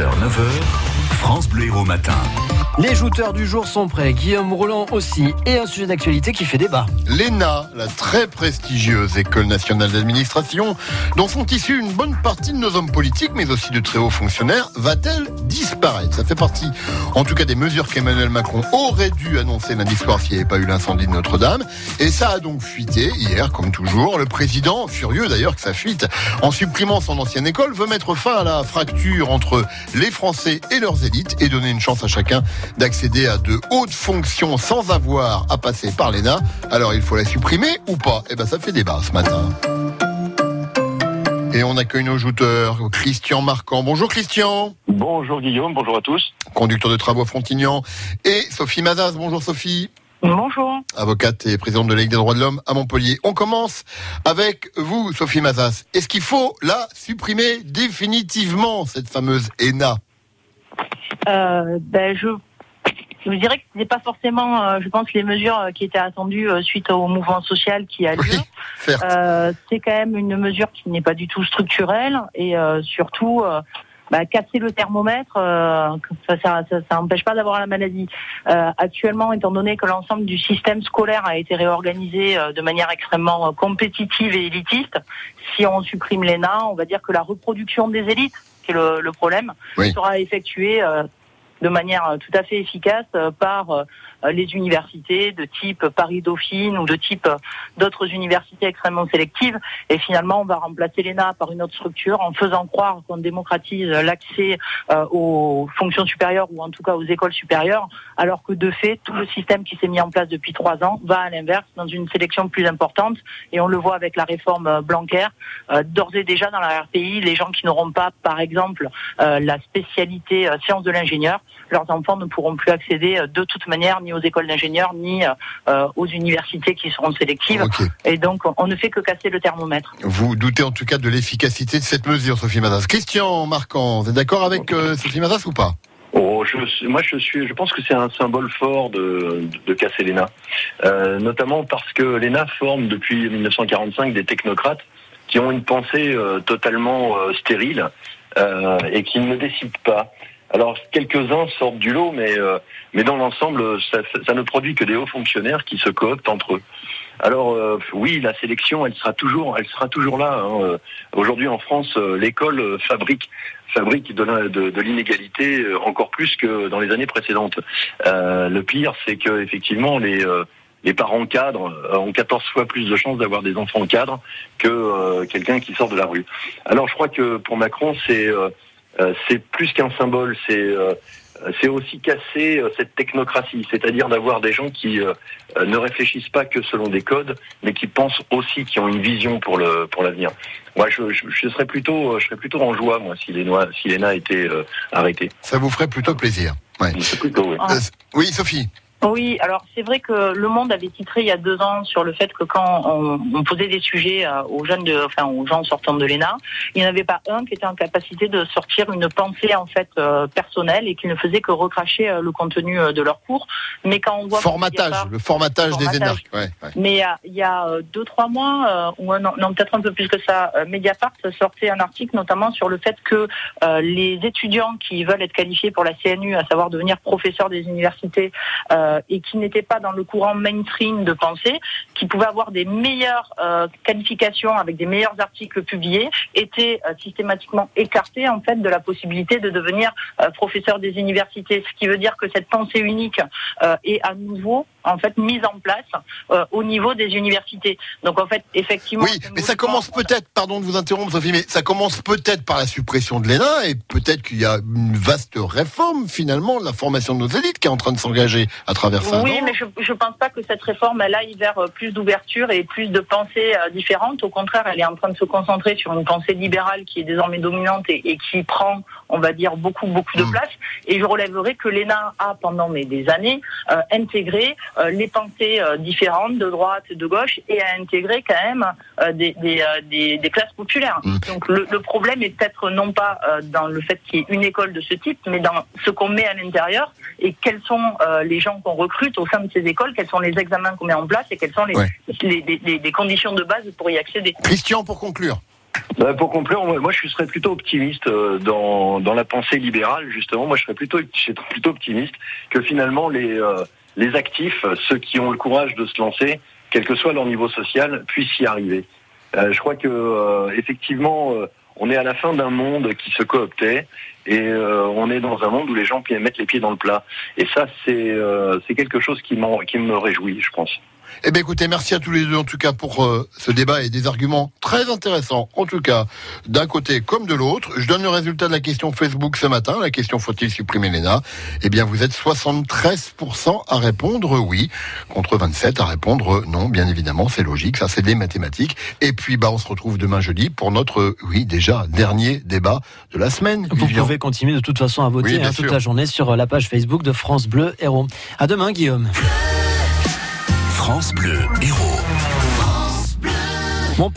6h, 9h, France Bleu Héros Matin. Les jouteurs du jour sont prêts, Guillaume Roland aussi, et un sujet d'actualité qui fait débat. L'ENA, la très prestigieuse école nationale d'administration, dont sont issus une bonne partie de nos hommes politiques, mais aussi de très hauts fonctionnaires, va-t-elle disparaître? Ça fait partie, en tout cas, des mesures qu'Emmanuel Macron aurait dû annoncer lundi soir s'il n'y avait pas eu l'incendie de Notre-Dame. Et ça a donc fuité hier, comme toujours. Le président, furieux d'ailleurs que ça fuite, en supprimant son ancienne école, veut mettre fin à la fracture entre les Français et leurs élites et donner une chance à chacun d'accéder à de hautes fonctions sans avoir à passer par l'ENA. Alors il faut la supprimer ou pas? Eh ben ça fait débat ce matin. Et on accueille nos jouteurs, Christian Marquand. Bonjour Christian. Bonjour Guillaume, bonjour à tous. Conducteur de travaux à Frontignan. Et Sophie Mazas. Bonjour Sophie. Bonjour. Avocate et présidente de la Ligue des droits de l'homme à Montpellier. On commence avec vous, Sophie Mazas. Est-ce qu'il faut la supprimer définitivement, cette fameuse ENA euh, ben, je je vous dirais que ce n'est pas forcément, euh, je pense, les mesures euh, qui étaient attendues euh, suite au mouvement social qui a lieu. Oui, euh, c'est quand même une mesure qui n'est pas du tout structurelle et surtout bah, casser le thermomètre, ça n'empêche pas d'avoir la maladie. actuellement, étant donné que l'ensemble du système scolaire a été réorganisé de manière extrêmement compétitive et élitiste, si on supprime l'ENA, on va dire que la reproduction des élites, qui est le, le problème, Oui. sera effectuée de manière euh, tout à fait efficace euh, par euh, les universités de type Paris-Dauphine ou de type d'autres universités extrêmement sélectives. Et finalement, on va remplacer l'ENA par une autre structure en faisant croire qu'on démocratise l'accès aux fonctions supérieures ou en tout cas aux écoles supérieures, alors que de fait, tout le système qui s'est mis en place depuis trois ans va à l'inverse dans une sélection plus importante. Et on le voit avec la réforme Blanquer. D'ores et déjà, dans la RPI, les gens qui n'auront pas, par exemple, la spécialité sciences de l'ingénieur, leurs enfants ne pourront plus accéder de toute manière ni aux écoles d'ingénieurs ni euh, aux universités qui seront sélectives. Et donc, on ne fait que casser le thermomètre. Vous doutez en tout cas de l'efficacité de cette mesure, Sophie Mazas. Christian Marquand, vous êtes d'accord avec euh, Sophie Mazas ou pas? Oh, je, moi, je suis, je pense que c'est un symbole fort de, de, de casser l'ENA, euh, notamment parce que l'ENA forme depuis 1945 des technocrates qui ont une pensée euh, totalement euh, stérile euh, et qui ne décident pas. Alors quelques-uns sortent du lot, mais euh, mais dans l'ensemble, ça, ça, ne produit que des hauts fonctionnaires qui se cooptent entre eux. Alors euh, oui, la sélection, elle sera toujours, elle sera toujours là. hein. Euh, Aujourd'hui en France, l'école fabrique fabrique de, l'inégalité encore plus que dans les années précédentes. Le pire, c'est que effectivement les les parents cadres ont 14 fois plus de chances d'avoir des enfants cadres que quelqu'un qui sort de la rue. Alors je crois que pour Macron, c'est c'est plus qu'un symbole, c'est euh, c'est aussi casser euh, cette technocratie, c'est-à-dire d'avoir des gens qui euh, euh, ne réfléchissent pas que selon des codes, mais qui pensent aussi, qui ont une vision pour le pour l'avenir. Moi, je, je, je serais plutôt, je serais plutôt en joie, moi, si l'ENA était euh, arrêté. Ça vous ferait plutôt plaisir. Ouais. C'est plutôt, oui. Euh, oui, Sophie. Oui, alors c'est vrai que Le Monde avait titré il y a deux ans sur le fait que quand on, on posait des sujets euh, aux jeunes, de, enfin aux gens sortant de l'ENA, il n'y en avait pas un qui était en capacité de sortir une pensée en fait euh, personnelle et qui ne faisait que recracher euh, le contenu de leur cours. Mais quand on voit Formatage, le formatage, des énarques. Ouais, ouais. Mais il y a, deux, trois mois, ou un an- non, peut-être un peu plus que ça, Mediapart sortait un article notamment sur le fait que euh, les étudiants qui veulent être qualifiés pour la CNU, à savoir devenir professeurs des universités, euh, et qui n'étaient pas dans le courant mainstream de pensée, qui pouvaient avoir des meilleures euh, qualifications avec des meilleurs articles publiés, étaient euh, systématiquement écartés en fait de la possibilité de devenir euh, professeur des universités. Ce qui veut dire que cette pensée unique euh, est à nouveau en fait mise en place euh, au niveau des universités. Donc en fait, effectivement. Oui, mais ça commence peut-être, pardon de vous interrompre Sophie, mais ça commence peut-être par la suppression de l'ENA et peut-être qu'il y a une vaste réforme finalement de la formation de nos élites qui est en train de s'engager à travers ça. Oui, mais je ne pense pas que cette réforme elle aille vers euh, plus d'ouverture et plus de pensées euh, différentes. Au contraire, elle est en train de se concentrer sur une pensée libérale qui est désormais dominante et, et qui prend, on va dire, beaucoup beaucoup de Mm. place. Et je relèverai que l'ENA a pendant mais, des années euh, intégré les pensées euh, différentes de droite et de gauche et a intégré quand même euh, des, des, euh, des, des classes populaires. Mm. Donc le, le problème est peut-être non pas euh, dans le fait qu'il y ait une école de ce type, mais dans ce qu'on met à l'intérieur et quels sont euh, les gens qu'on recrute au sein de ces écoles, quels sont les examens qu'on met en place et quelles sont les, Ouais. les, les- les- les conditions de base pour y accéder. Christian, pour conclure. Bah, pour conclure, moi, je serais plutôt optimiste euh, dans, dans la pensée libérale, justement. Moi, je serais plutôt, je serais plutôt optimiste que finalement les, euh, les actifs, ceux qui ont le courage de se lancer, quel que soit leur niveau social, puissent y arriver. Euh, je crois que euh, effectivement, euh, on est à la fin d'un monde qui se cooptait et on est dans un monde où les gens mettent les pieds dans le plat. Et ça, c'est quelque chose qui, qui me réjouit, je pense. Eh bien écoutez, merci à tous les deux en tout cas pour euh, ce débat et des arguments très intéressants, en tout cas d'un côté comme de l'autre. Je donne le résultat de la question Facebook ce matin, la question faut-il supprimer l'ENA Eh bien vous êtes 73% à répondre oui, contre 27 à répondre non, bien évidemment, c'est logique, ça c'est des mathématiques. Et puis bah on se retrouve demain jeudi pour notre, oui déjà, dernier débat de la semaine. Vous Vivian. pouvez continuer de toute façon à voter Oui, hein, toute la journée sur la page Facebook de France Bleu Héros. À demain, Guillaume. France Bleu Héros.